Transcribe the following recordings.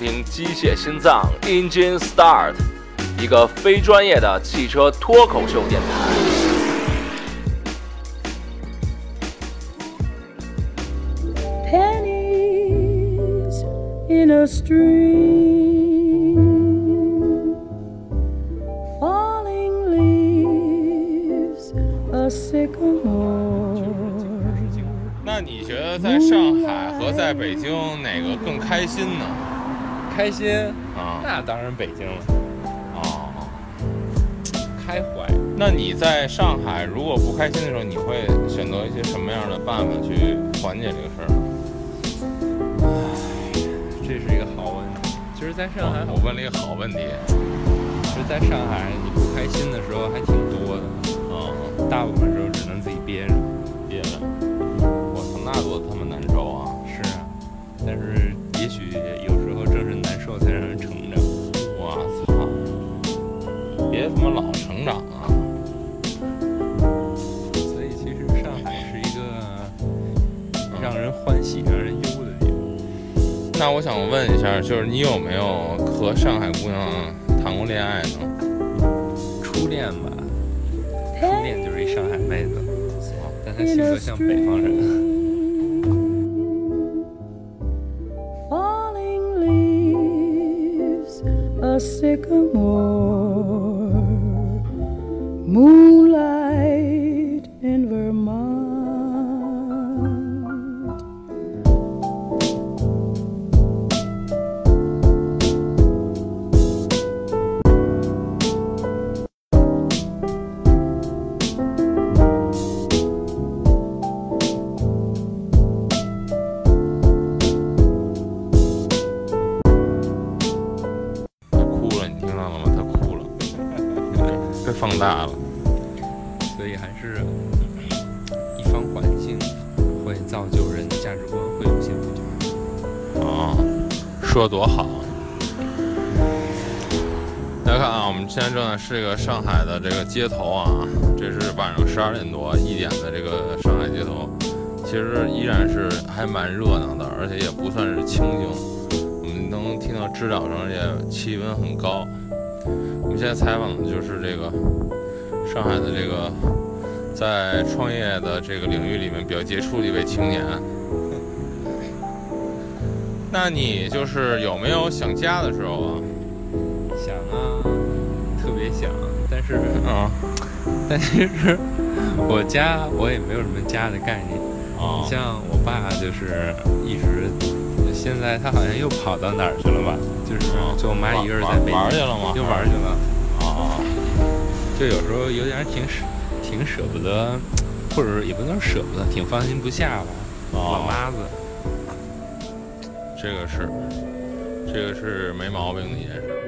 听《机械心脏 Engine Start》，一个非专业的汽车脱口秀电台。pennies in a stream, falling leaves, a sycamore. 那你觉得在上海和在北京哪个更开心呢？开心，啊那当然北京了，哦，开怀。那你在上海如果不开心的时候，你会选择一些什么样的办法去缓解这个事儿呢？这是一个好问题。其实，在上海，我问了一个好问题。其实在上海，你不开心的时候还挺多的，嗯，大部分时候只能自己憋着。憋着。我操，那多他妈难受啊！是啊，但是也许别他妈老成长啊！所以，其实上海是一个让人欢喜、让人忧的地方。那我想问一下，就是你有没有和上海姑娘谈过恋爱呢？初恋吧，初恋就是一上海妹子，但她性格像北方人。这个上海的这个街头啊，这是晚上十二点多一点的这个上海街头，其实依然是还蛮热闹的，而且也不算是清静。我们能听到知了声，而且气温很高。我们现在采访的就是这个上海的这个在创业的这个领域里面比较杰出的一位青年。那你就是有没有想家的时候啊？想啊，特别想，但是啊 但其实我家我也没有什么家的概念。啊你像我爸就是一直，现在他好像又跑到哪儿去了吧？就是啊就我妈一个人在北京玩玩去了吗又玩去了。啊就有时候有点挺舍挺舍不得，或者是也不能说舍不得，挺放心不下吧。老哦妈子，这个是，这个是没毛病的一件事。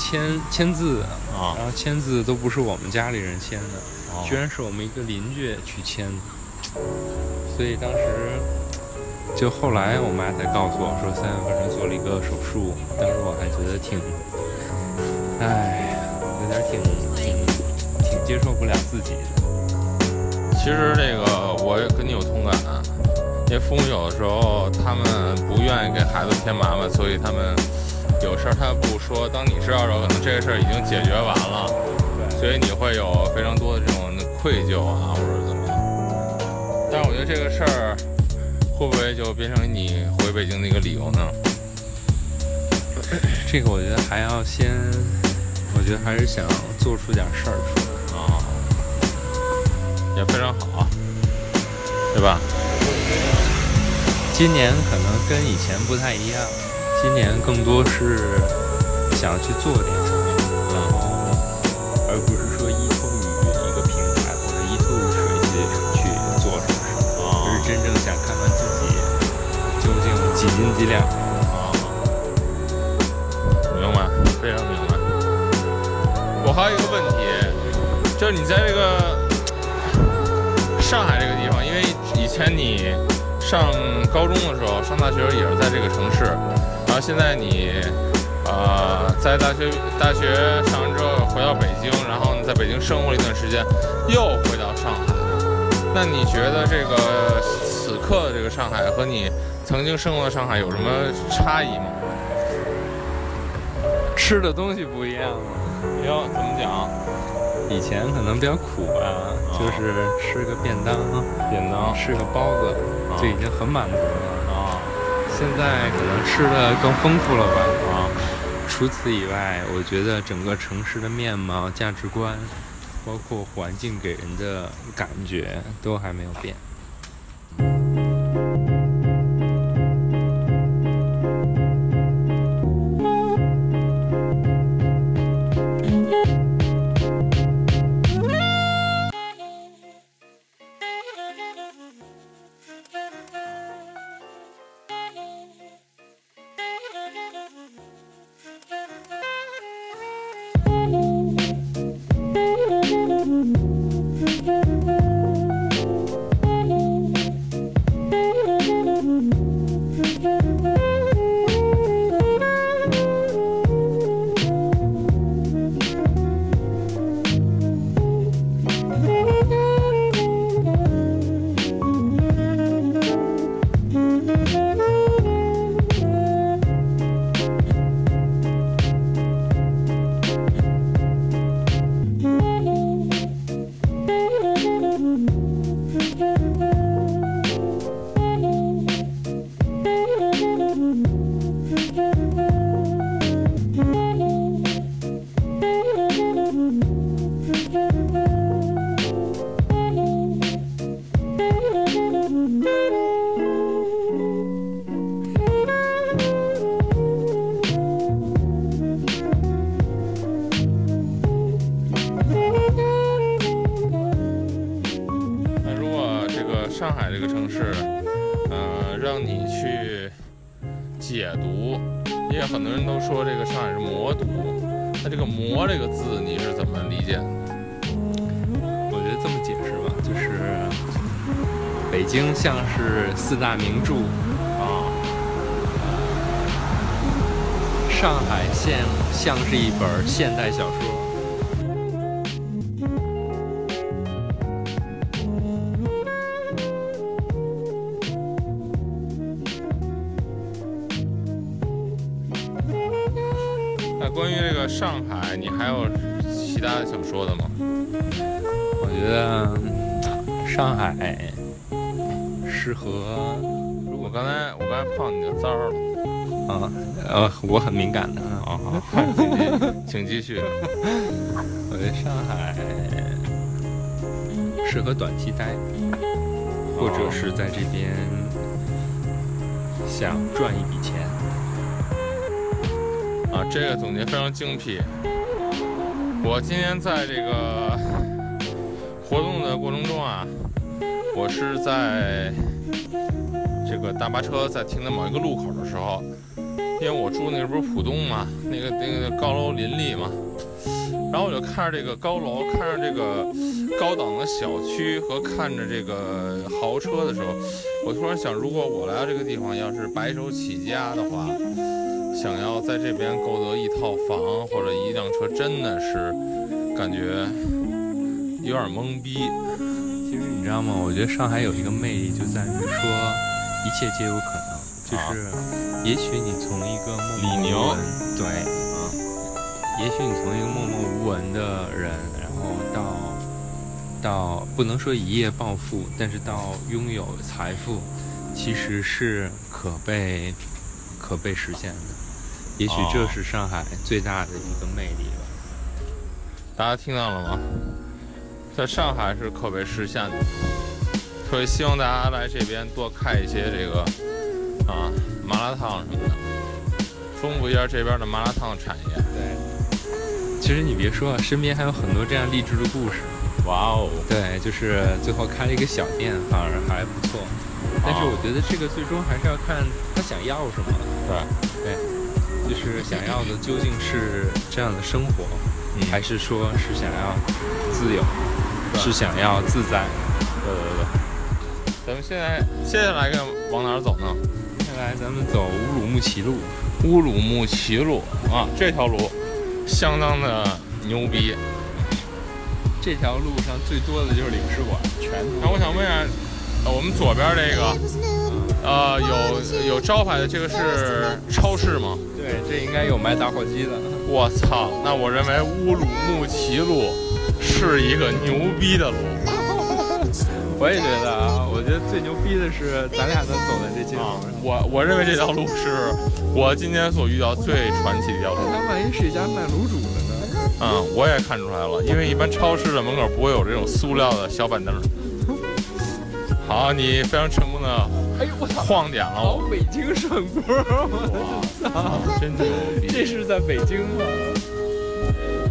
签签字，啊然后签字都不是我们家里人签的，哦居然是我们一个邻居去签的。所以当时就后来我妈才告诉我说三月份她做了一个手术，当时我还觉得挺，唉，有点挺挺挺接受不了自己的。其实这个我也跟你有同感，因为父母有的时候他们不愿意给孩子添麻烦，所以他们儿他不说。当你知道的时候，可能这个事儿已经解决完了，所以你会有非常多的这种愧疚啊，或者怎么样。但是我觉得这个事儿会不会就变成你回北京的一个理由呢？这个我觉得还要先，我觉得还是想做出点事儿出来。啊，也非常好，对吧？今年可能跟以前不太一样，今年更多是想去做点什么，然后而不是说依托于一个平台或者依托于谁去去做什么事，而是真正想看看自己究竟几斤几两。啊，明白，非常明白。我还有一个问题，就是你在这个上海这个地方，因为以前你上高中的时候，上大学时也是在这个城市，然后现在你呃在大学大学上完之后回到北京，然后呢在北京生活了一段时间，又回到上海。那你觉得这个此刻的这个上海和你曾经生活的上海有什么差异吗？吃的东西不一样了，哟，怎么讲？以前可能比较苦啊，就是吃个便当，便当吃个包子就已经很满足了。现在可能吃的更丰富了吧？啊除此以外，我觉得整个城市的面貌、价值观，包括环境给人的感觉，都还没有变。四大名著，啊上海像像是一本现代小说。刚才碰你的簪儿了。啊呃，我很敏感的啊。啊，好，请继请继续。我觉得上海适合短期待，或者是在这边想赚一笔钱。啊，这个总结非常精辟。我今天在这个活动的过程中啊，我我是在这个大巴车在停在某一个路口的时候，因为我住那个不是浦东嘛，那个那个高楼林立嘛，然后我就看着这个高楼，看着这个高档的小区和看着这个豪车的时候，我突然想，如果我来到这个地方，要是白手起家的话，想要在这边购得一套房或者一辆车，真的是感觉有点懵逼。其实你知道吗？我觉得上海有一个魅力，就在于说一切皆有可能。就是，也许你从一个默默无闻，对，啊，也许你从一个默默无闻的人，然后到到不能说一夜暴富，但是到拥有财富，其实是可被可被实现的。也许这哦是上海最大的一个魅力吧。大家听到了吗？在上海是可被实现的，所以希望大家来这边多看一些这个啊麻辣烫什么的，丰富一下这边的麻辣烫产业。对，其实你别说，啊，身边还有很多这样励志的故事。哇哦，对，就是最后开了一个小店，反而还不错。但是我觉得这个最终还是要看他想要什么，对对，就是想要的究竟是这样的生活，嗯还是说是想要自由，是想要自在？对对对。咱们现在接下来该往哪儿走呢？接下来咱们走乌鲁木齐路，乌鲁木齐路啊，这条路相当的牛逼。这条路上最多的就是领事馆，全那我想问一下，呃我们左边这个，呃，有有招牌的，这个是超市吗？对，这应该有卖打火机的。我操！那我认为乌鲁木齐路是一个牛逼的路。我也觉得啊，我觉得最牛逼的是咱俩能走在这街我我认为这条路是我今天所遇到最传奇的一条路。那万一是一家卖卤煮的呢？嗯，我也看出来了，因为一般超市的门口不会有这种塑料的小板凳。好，你非常成功的哎呦我操！晃点了我，北京涮锅，我操！真牛逼！这是在北京吗？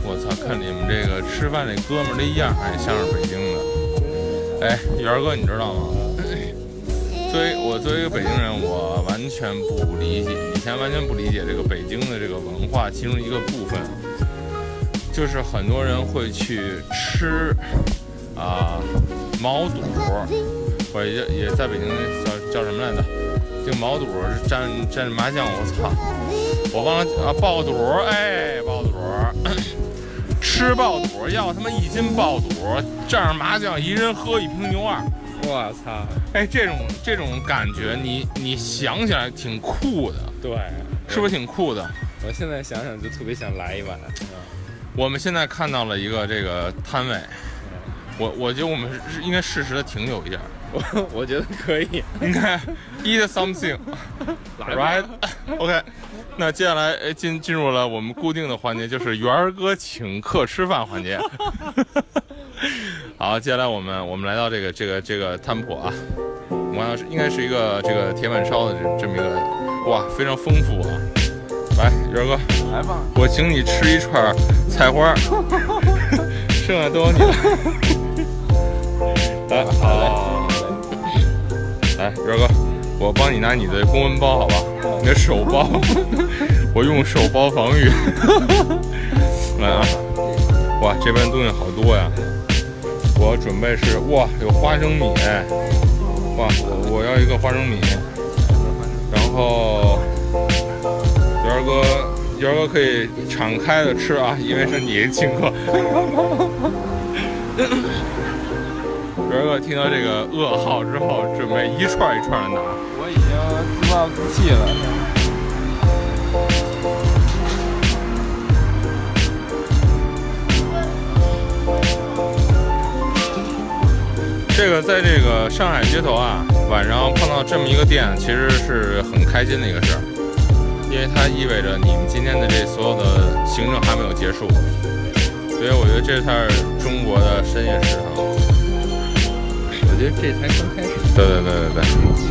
我操，看你们这个吃饭这哥们儿这样儿，哎，像是北京的。哎，元儿哥，你知道吗？作为我作为一个北京人，我完全不理解，以前完全不理解这个北京的这个文化，其中一个部分就是很多人会去吃啊、毛肚，或者也也在北京叫叫什么来着？这个毛肚是蘸蘸麻酱，我操！我忘了啊，爆肚，哎，吃爆肚要他妈一斤爆肚，蘸上麻酱，一人喝一瓶牛二。我操！哎，这种这种感觉你，你想起来挺酷的，对，是不是挺酷的？我现在想想就特别想来一碗。我们现在看到了一个这个摊位，我我觉得我们是应该适时的停留一下，我 我觉得可以。应该 eat something。那接下来呃进进入了我们固定的环节，就是元儿哥请客吃饭环节。好，接下来我们我们来到这个这个这个摊铺啊，我要是应该是一个这个铁板烧的这这么一个，哇，非常丰富啊。来，元儿哥，来吧，我请你吃一串菜花儿，剩下都有你了。来，好，来，元儿哥，我帮你拿你的公文包，好吧？你的手包，我用手包防御。来啊！哇，这边东西好多呀！我准备是哇，有花生米，哇，我我要一个花生米，然后元儿哥，元儿哥可以敞开的吃啊，因为是你请客。元儿哥听到这个噩耗之后，准备一串一串的拿。我已经自暴自弃了。这个在这个上海街头啊，晚上碰到这么一个店，其实是很开心的一个事儿，因为它意味着你们今天的这所有的行程还没有结束，所以我觉得这才是中国的深夜食堂。我觉得这才刚开始。对对对对对。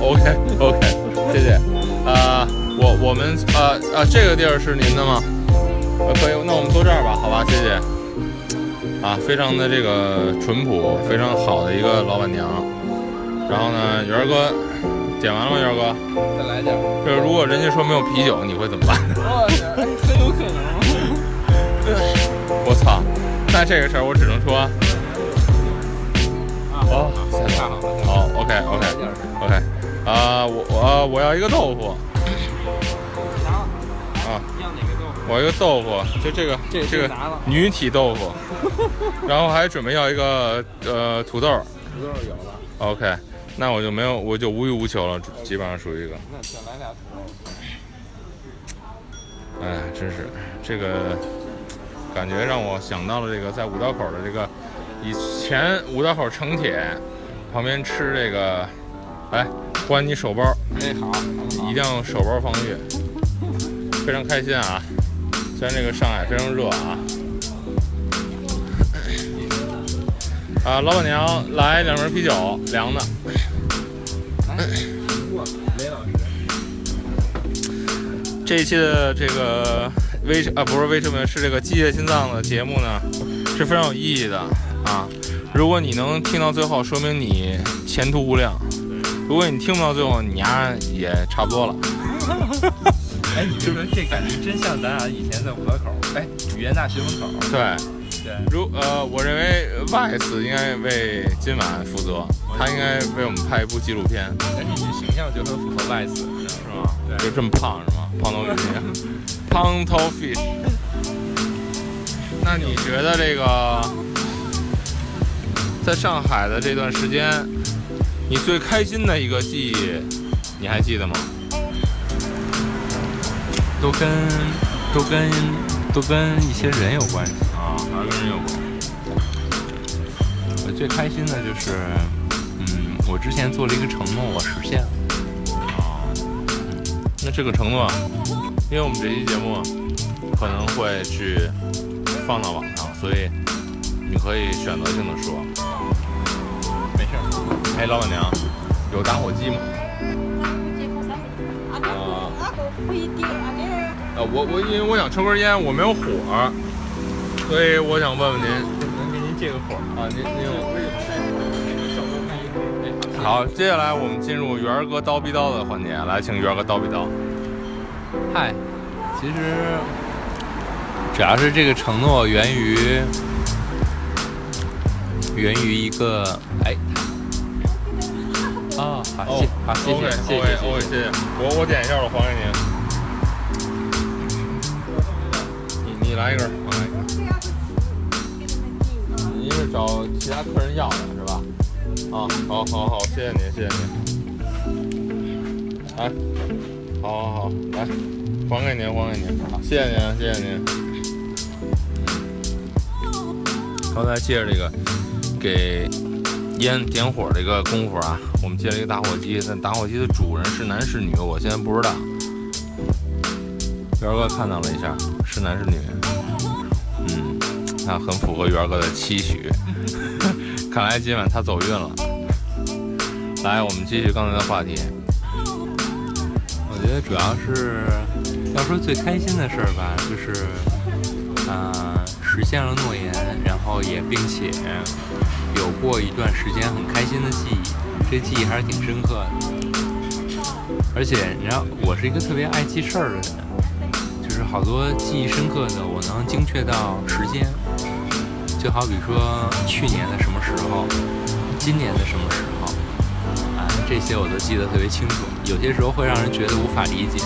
OK OK，谢谢。呃，我我们呃呃，这个地儿是您的吗？呃，可以，那我们坐这儿吧，好吧，谢谢。啊，非常的这个淳朴，非常好的一个老板娘。然后呢，元哥，点完了吗？元哥，再来点。就是如果人家说没有啤酒，你会怎么办？我 很有可能。我操，那这个事儿我只能说。啊，好，太好了，好，OK，OK。OK，啊，我我我要一个豆腐，啊，要哪个豆腐？我要一个豆腐，就这个这这个女体豆腐，然后还准备要一个呃土豆土豆有了，，OK，那我就没有，我就无欲无求了，基本上属于一个，那再来俩土豆。哎，真是。这个感觉让我想到了这个在五道口的这个以前五道口城铁旁边吃这个，来关你手包，哎，好，一定要手包防御，非常开心啊！虽然这个上海非常热啊。啊，老板娘来两瓶啤酒，凉的。来，过雷老师。这一期的这个微啊不是微生命是这个机械心脏的节目呢，是非常有意义的啊。如果你能听到最后，说明你前途无量；如果你听不到最后，你丫也差不多了。哎，你就说这感觉真像咱俩以前在五道口，哎，语言大学门口。对，对，如呃，我认为 Vice 应该为今晚负责，他应该为我们拍一部纪录片，而且你这形象就很符合 Vice，是吗？就这么胖是吗？胖头鱼，胖头 fish。那你觉得这个在上海的这段时间，你最开心的一个记忆，你还记得吗？都跟都跟都跟一些人有关系。啊，还跟人有关。我最开心的就是，嗯，我之前做了一个承诺，我实现了。那这个承诺，因为我们这期节目可能会去放到网上，所以你可以选择性的说。哎，老板娘，有打火机吗？啊，不一定啊，我我因为我想抽根烟，我没有火，所以我想问问您能给您借个火？啊，您您有？好，接下来我们进入元儿哥叨逼叨的环节，来，请元儿哥叨逼叨。嗨，其实主要是这个承诺源于源于一个哎。哦，好，谢，好，谢谢，谢谢，谢谢。谢谢。我我点一下，我还给您。你你来一根儿，我来一根儿。您是找其他客人要的是吧？啊，好，好，好，谢谢您，谢谢您。来，好好好，来，还给您，还给您，好，谢谢您，谢谢您。刚才借着这个给烟点火这个功夫啊，我们接了一个打火机，但打火机的主人是男是女，我现在不知道。元儿哥看到了一下，是男是女？嗯，那很符合元儿哥的期许。看来今晚他走运了。来，我们继续刚才的话题。我觉得主要是要说最开心的事儿吧，就是啊、实现了诺言，然后也并且有过一段时间很开心的记忆，这记忆还是挺深刻的。而且你知道，我是一个特别爱记事儿的人，就是好多记忆深刻的，我能精确到时间。就好比说去年的什么时候，今年的什么时候，啊，这些我都记得特别清楚。有些时候会让人觉得无法理解，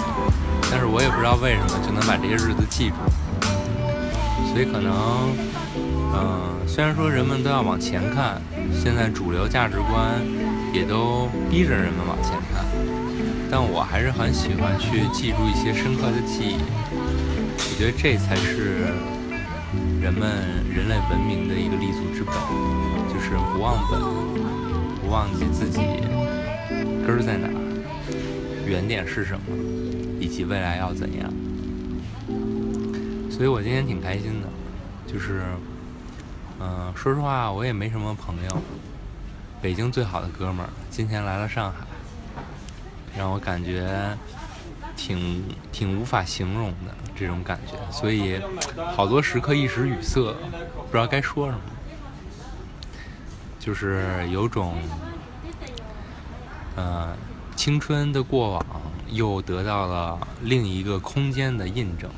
但是我也不知道为什么就能把这些日子记住。所以可能，嗯、虽然说人们都要往前看，现在主流价值观也都逼着人们往前看，但我还是很喜欢去记住一些深刻的记忆。我觉得这才是人们人类文明的一个立足之本，就是不忘本，不忘记自己根儿在哪，原点是什么，以及未来要怎样。所以我今天挺开心的，就是，嗯、说实话，我也没什么朋友。北京最好的哥们儿今天来了上海，让我感觉挺挺无法形容的这种感觉，所以好多时刻一时语塞，不知道该说什么，就是有种，呃，青春的过往又得到了另一个空间的印证，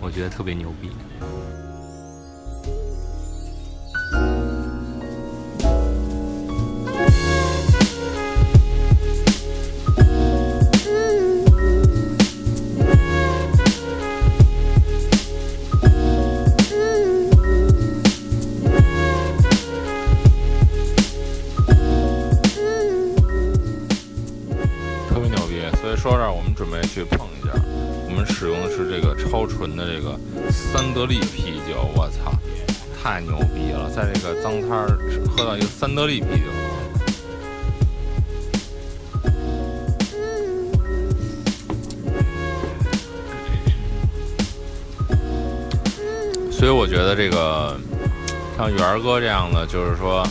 我觉得特别牛逼。太牛逼了！在这个脏摊儿喝到一个三得利啤酒。所以我觉得这个像元儿哥这样的，就是说，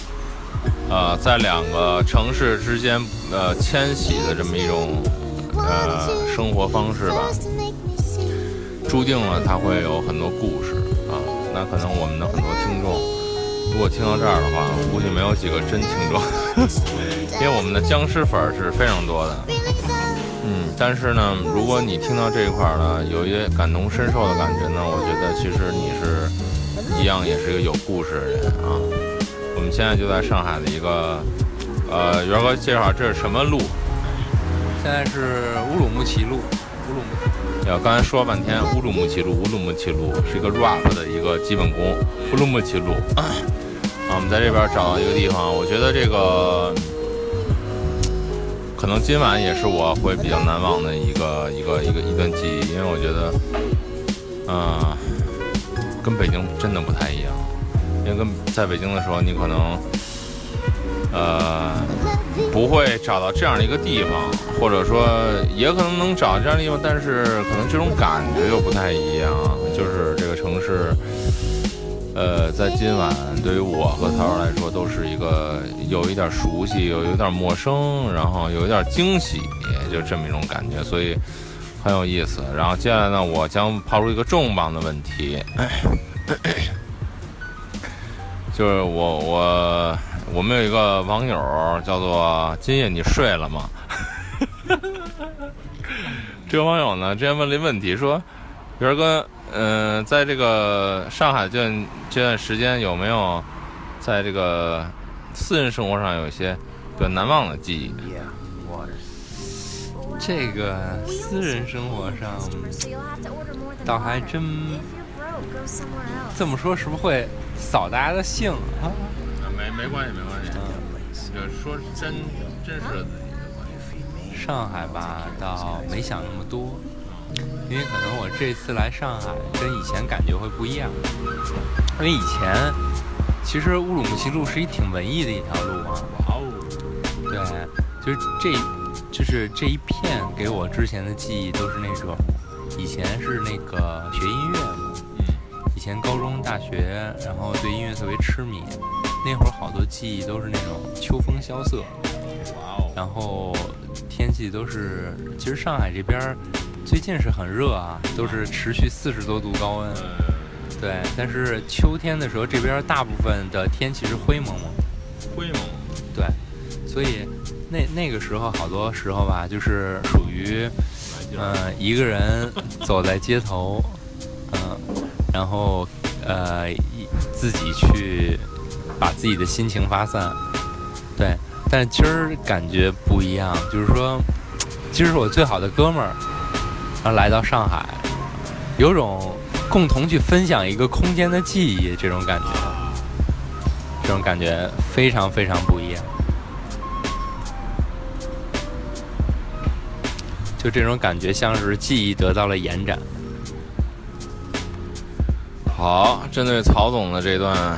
呃，在两个城市之间呃迁徙的这么一种呃生活方式吧，注定了他会有很多故事。那可能我们的很多听众，如果听到这儿的话，估计没有几个真听众，因为我们的僵尸粉是非常多的。嗯，但是呢，如果你听到这一块儿呢，有一些感同身受的感觉呢，我觉得其实你是一样，也是一个有故事的人啊。我们现在就在上海的一个，呃，元哥介绍这是什么路？现在是乌鲁木齐路，刚才说了半天乌鲁木齐路，乌鲁木齐路是一个 rap 的一个基本功，乌鲁木齐路。啊，我们在这边找到一个地方，我觉得这个可能今晚也是我会比较难忘的一个一个一个一段记忆，因为我觉得，嗯、跟北京真的不太一样，因为跟在北京的时候，你可能，呃，不会找到这样的一个地方，或者说也可能能找到这样的地方，但是可能这种感觉又不太一样。就是这个城市，呃，在今晚对于我和涛儿来说，都是一个有一点熟悉，有有点陌生，然后有一点惊喜，就这么一种感觉，所以很有意思。然后接下来呢，我将抛出一个重磅的问题。就是我我我们有一个网友叫做今夜你睡了吗？这个网友呢之前问了一问题，说元儿哥，嗯、在这个上海这段这段时间有没有在这个私人生活上有一些比较难忘的记忆？这个私人生活上，倒还真这么说，是不是会扫大家的兴啊？没没关系没关系，就说真真实的自己。上海吧，倒没想那么多，因为可能我这次来上海跟以前感觉会不一样。因为以前其实乌鲁木齐路是一挺文艺的一条路啊，哇哦，对，就是这，就是这一片给我之前的记忆都是那种，以前是那个学音乐嘛，以前高中、大学，然后对音乐特别痴迷，那会儿好多记忆都是那种秋风萧瑟，哇哦，然后天气都是，其实上海这边最近是很热啊，都是持续四十多度高温，对，但是秋天的时候这边大部分的天气是灰蒙蒙。灰蒙，对，所以那那个时候好多时候吧，就是属于，嗯、一个人走在街头，嗯、然后呃一自己去把自己的心情发散，对。但今儿感觉不一样，就是说，今儿是我最好的哥们儿，然后来到上海，有种共同去分享一个空间的记忆这种感觉。这种感觉非常非常不一样。就这种感觉，像是记忆得到了延展。好，针对曹总的这段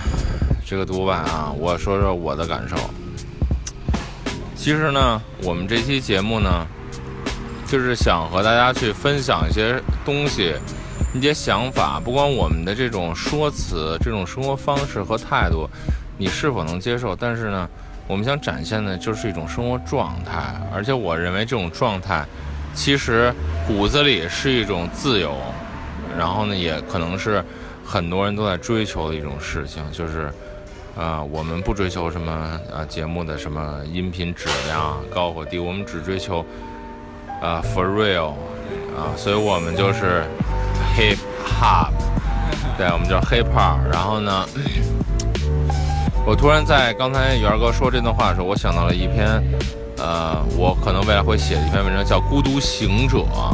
这个独白啊，我说说我的感受。其实呢，我们这期节目呢，就是想和大家去分享一些东西，一些想法，不管我们的这种说辞、这种生活方式和态度，你是否能接受，但是呢，我们想展现的就是一种生活状态，而且我认为这种状态其实骨子里是一种自由，然后呢，也可能是很多人都在追求的一种事情，就是，呃，我们不追求什么呃节目的什么音频质量高或低，我们只追求呃 for real 啊，所以我们就是 hip hop，对，我们叫 hip hop。然后呢，我突然在刚才元儿哥说这段话的时候，我想到了一篇。呃，我可能未来会写一篇文章，叫《孤独行者》啊。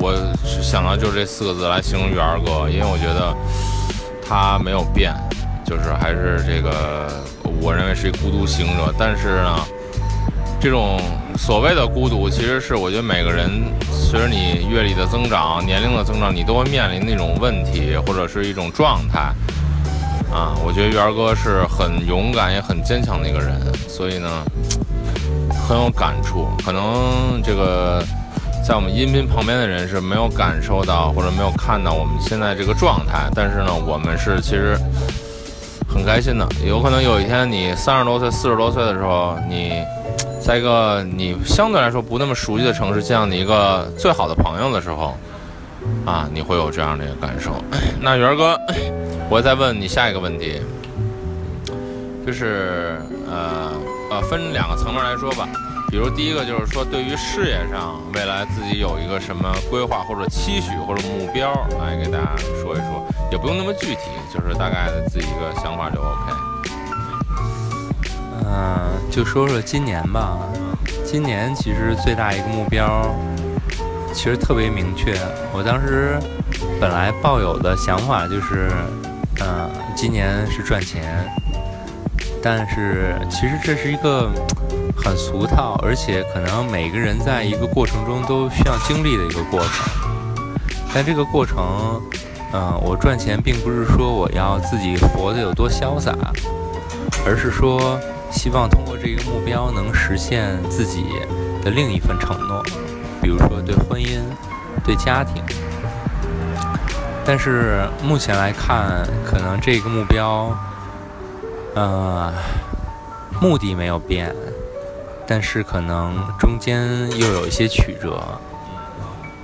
我想到就是这四个字来形容元儿哥，因为我觉得他没有变，就是还是这个，我认为是一孤独行者。但是呢，这种所谓的孤独，其实是我觉得每个人随着你阅历的增长、年龄的增长，你都会面临那种问题或者是一种状态啊。我觉得元儿哥是很勇敢也很坚强的一个人，所以呢。很有感触，可能这个在我们音频旁边的人是没有感受到或者没有看到我们现在这个状态，但是呢，我们是其实很开心的。有可能有一天你三十多岁、四十多岁的时候，你在一个你相对来说不那么熟悉的城市见到你一个最好的朋友的时候，啊，你会有这样的一个感受。那元哥，我再问你下一个问题，就是呃。呃，分两个层面来说吧，比如第一个就是说，对于事业上未来自己有一个什么规划或者期许或者目标，来给大家说一说，也不用那么具体，就是大概的自己一个想法就 OK。嗯，就说说今年吧，今年其实最大一个目标，其实特别明确。我当时本来抱有的想法就是，嗯，今年是赚钱。但是其实这是一个很俗套，而且可能每个人在一个过程中都需要经历的一个过程。但这个过程，嗯，我赚钱并不是说我要自己活得有多潇洒，而是说希望通过这个目标能实现自己的另一份承诺，比如说对婚姻、对家庭。但是目前来看，可能这个目标。呃，目的没有变，但是可能中间又有一些曲折。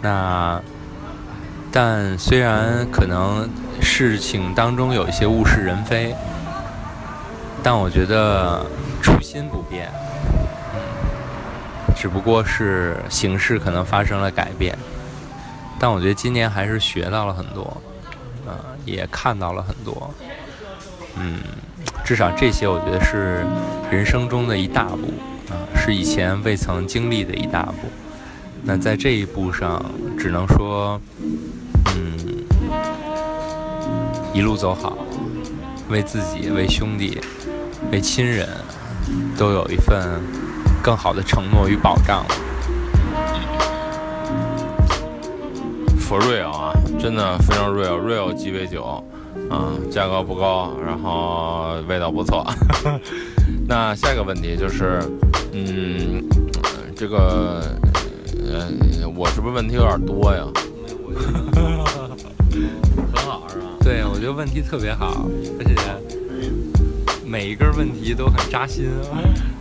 那，但虽然可能事情当中有一些物是人非，但我觉得初心不变，只不过是形式可能发生了改变。但我觉得今年还是学到了很多，呃，也看到了很多，嗯。至少这些，我觉得是人生中的一大步啊，是以前未曾经历的一大步。那在这一步上，只能说，一路走好，为自己、为兄弟、为亲人，都有一份更好的承诺与保障。For real 啊，真的非常 real，real 鸡尾酒。嗯，价格不高，然后味道不错。那下一个问题就是，嗯，这个，呃，我是不是问题有点多呀？对，我觉得问题特别好，而且每一根问题都很扎心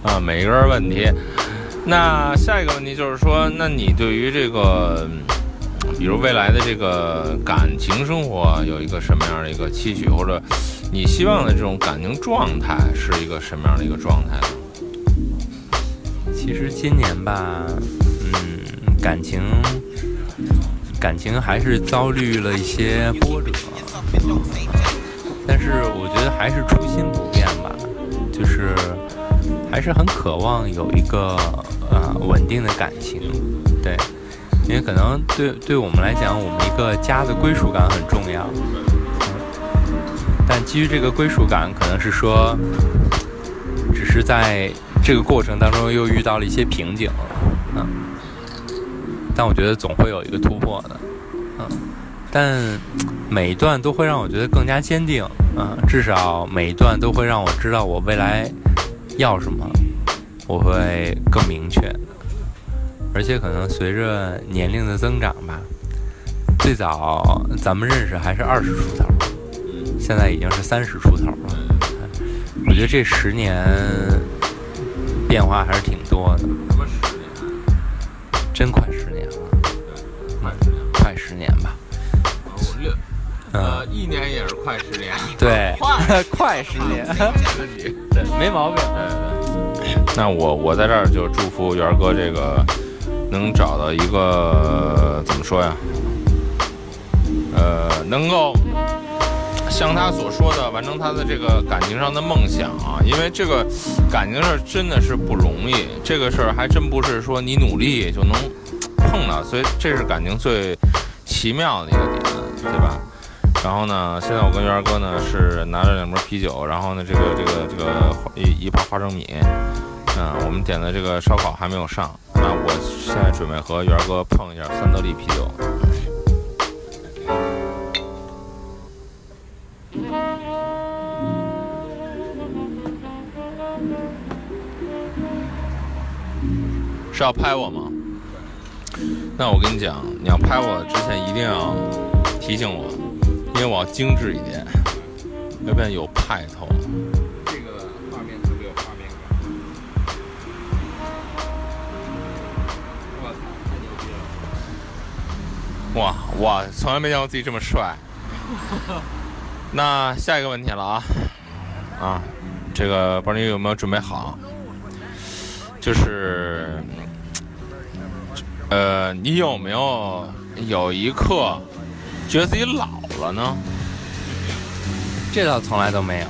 啊。每一根问题。那下一个问题就是说，那你对于这个？比如未来的这个感情生活有一个什么样的一个期许，或者你希望的这种感情状态是一个什么样的一个状态呢？其实今年吧，嗯，感情感情还是遭遇了一些波折，但是我觉得还是初心不变吧，就是还是很渴望有一个呃稳定的感情，对。因为可能对对我们来讲，我们一个家的归属感很重要。但基于这个归属感，可能是说，只是在这个过程当中又遇到了一些瓶颈，嗯。但我觉得总会有一个突破的，嗯。但每一段都会让我觉得更加坚定，嗯。至少每一段都会让我知道我未来要什么，我会更明确。而且可能随着年龄的增长吧，最早咱们认识还是二十出头，现在已经是三十出头了。我觉得这十年变化还是挺多的。什么十年？真快十年了。快十年，快十年吧。呃，一年也是快十年，对，快 快十年，没问题。对，没毛病。那我我在这儿就祝福元儿哥这个能找到一个怎么说呀？呃，能够像他所说的完成他的这个感情上的梦想啊，因为这个感情事儿真的是不容易，这个事儿还真不是说你努力就能碰到，所以这是感情最奇妙的一个点？然后呢，现在我跟元儿哥呢是拿着两瓶啤酒，然后呢这个这个这个一一盘花生米，嗯，我们点的这个烧烤还没有上，那我现在准备和元儿哥碰一下三得利啤酒。是要拍我吗？那我跟你讲，你要拍我之前一定要提醒我，因为我要精致一点，要不然有派头。这个画面特别有画面感。我操，太牛逼了！哇哇，从来没见过自己这么帅。那下一个问题了啊啊，这个不知道你有没有准备好？就是，呃，你有没有有一刻觉得自己老了呢？这倒从来都没有，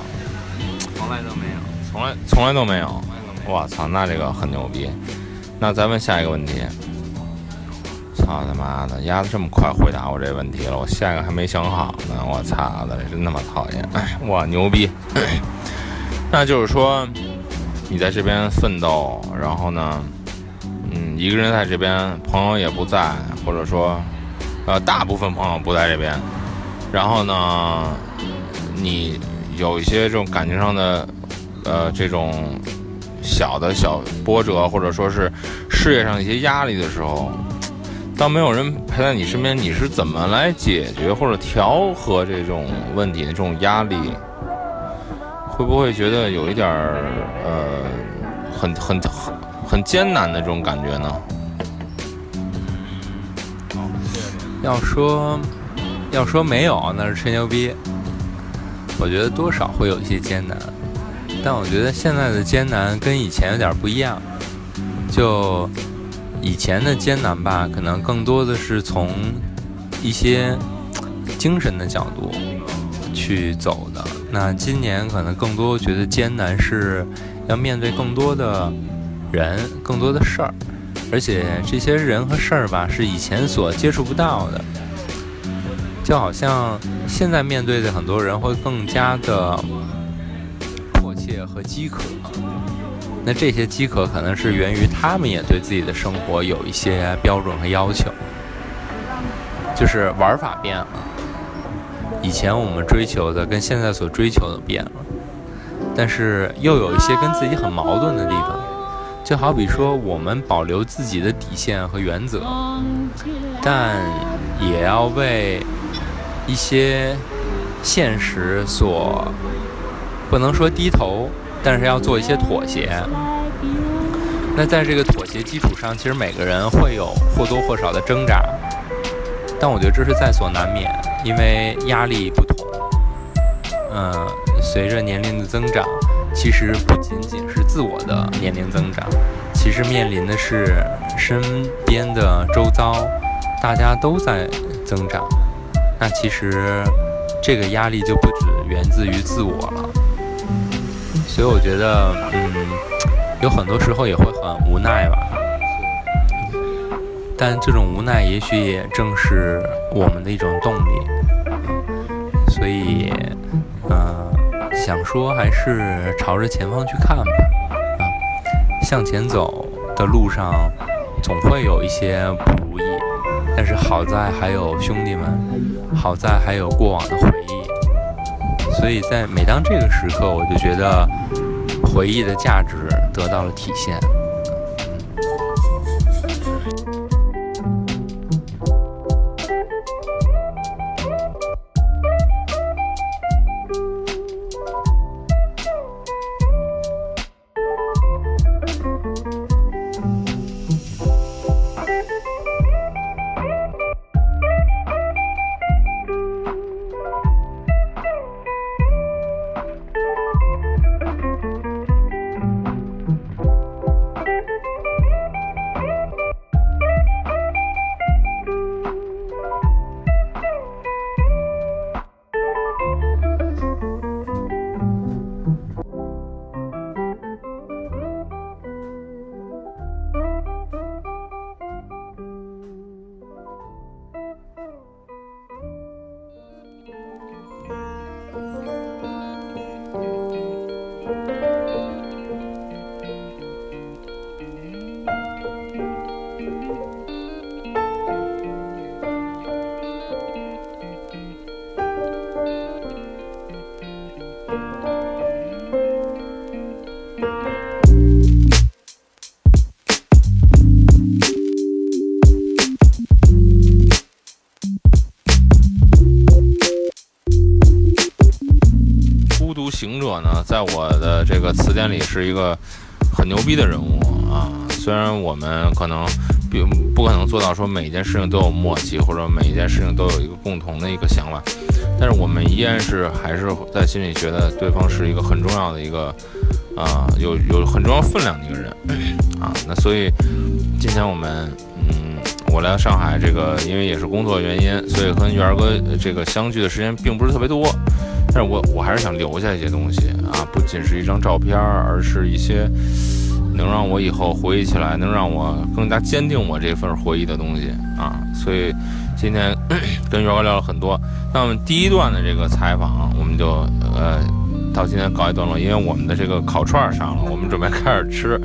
从来都没有，从来从来都没有。我操，那这个很牛逼。那咱问下一个问题。操他妈的，丫的这么快回答我这问题了，我下一个还没想好呢。我操的，真他妈讨厌！哎哇，牛逼！那就是说，你在这边奋斗，然后呢，嗯，一个人在这边，朋友也不在，或者说，呃，大部分朋友不在这边，然后呢，你有一些这种感情上的，呃，这种小的小波折，或者说是事业上一些压力的时候，当没有人陪在你身边，你是怎么来解决或者调和这种问题的这种压力？会不会觉得有一点儿呃，很很很很艰难的这种感觉呢？要说要说没有，那是吹牛逼。我觉得多少会有一些艰难，但我觉得现在的艰难跟以前有点不一样。就以前的艰难吧，可能更多的是从一些精神的角度去走的。那今年可能更多觉得艰难是要面对更多的人、更多的事儿，而且这些人和事儿吧是以前所接触不到的。就好像现在面对的很多人会更加的迫切和饥渴，那这些饥渴可能是源于他们也对自己的生活有一些标准和要求，就是玩法变了。以前我们追求的跟现在所追求的变了，但是又有一些跟自己很矛盾的地方，就好比说我们保留自己的底线和原则，但也要为一些现实所不能说低头，但是要做一些妥协。那在这个妥协基础上，其实每个人会有或多或少的挣扎，但我觉得这是在所难免，因为压力不同。嗯，随着年龄的增长，其实不仅仅是自我的年龄增长，其实面临的是身边的周遭，大家都在增长。那其实这个压力就不只源自于自我了，所以我觉得，嗯，有很多时候也会很无奈吧。但这种无奈，也许也正是我们的一种动力。所以，嗯、想说还是朝着前方去看吧。啊，向前走的路上，总会有一些不如意。但是好在还有兄弟们，好在还有过往的回忆，所以在每当这个时刻，我就觉得回忆的价值得到了体现。我呢，在我的这个词典里是一个很牛逼的人物啊。虽然我们可能并不可能做到说每一件事情都有默契，或者每一件事情都有一个共同的一个想法，但是我们依然是还是在心里觉得对方是一个很重要的一个啊，有有很重要分量的一个人啊。那所以今天我们嗯，我来到上海，这个因为也是工作原因，所以和元儿哥这个相聚的时间并不是特别多。但是我我还是想留下一些东西啊，不仅是一张照片，而是一些能让我以后回忆起来，能让我更加坚定我这份回忆的东西啊。所以今天 跟元哥聊了很多。那么第一段的这个采访，我们就呃到今天告一段落，因为我们的这个烤串上了，我们准备开始吃。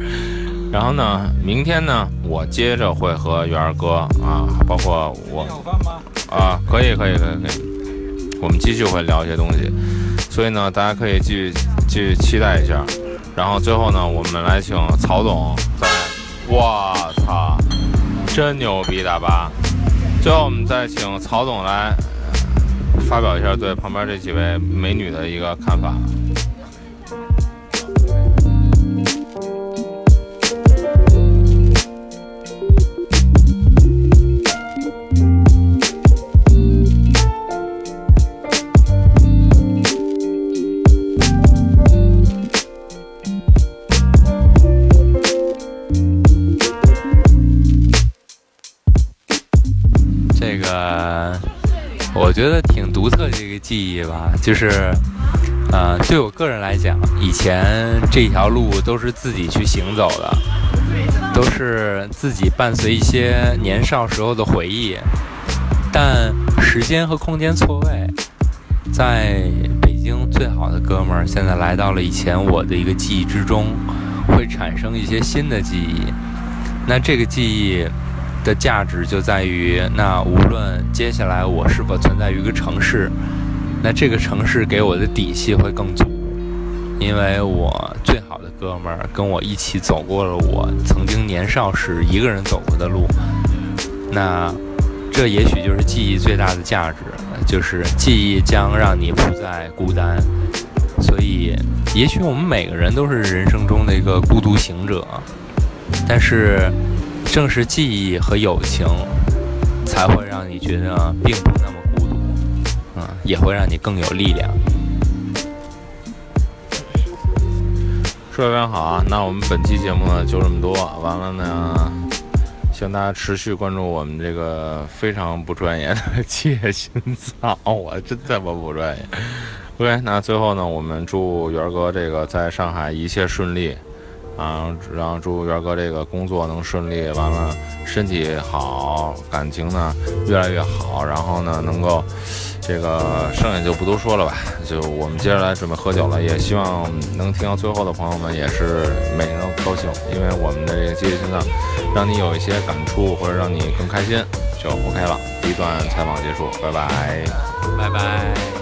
然后呢，明天呢，我接着会和元儿哥啊，包括我啊，可以可以可以可以。我们继续会聊一些东西，所以呢，大家可以继续继续期待一下。然后最后呢，我们来请曹总在，我操，真牛逼大巴！最后我们再请曹总来发表一下对旁边这几位美女的一个看法。记忆吧，就是，呃，对我个人来讲，以前这条路都是自己去行走的，都是自己伴随一些年少时候的回忆，但时间和空间错位，在北京最好的哥们儿现在来到了以前我的一个记忆之中，会产生一些新的记忆，那这个记忆。的价值就在于，那无论接下来我是否存在于一个城市，那这个城市给我的底气会更足，因为我最好的哥们儿跟我一起走过了我曾经年少时一个人走过的路，那这也许就是记忆最大的价值，就是记忆将让你不再孤单，所以也许我们每个人都是人生中的一个孤独行者，但是。正是记忆和友情，才会让你觉得并不那么，也会让你更有力量。说的非常好啊！那我们本期节目呢就这么多，完了呢，希望大家持续关注我们这个非常不专业的借心脏，我真他妈不专业。OK，那最后呢，我们祝元哥这个在上海一切顺利。啊，然后祝元哥这个工作能顺利，完了身体好，感情呢越来越好，然后呢能够这个剩下就不多说了吧。就我们接下来准备喝酒了，也希望能听到最后的朋友们也是每天都高兴，因为我们的这个积极心脏让你有一些感触或者让你更开心就 OK 了。第一段采访结束，拜拜，拜拜。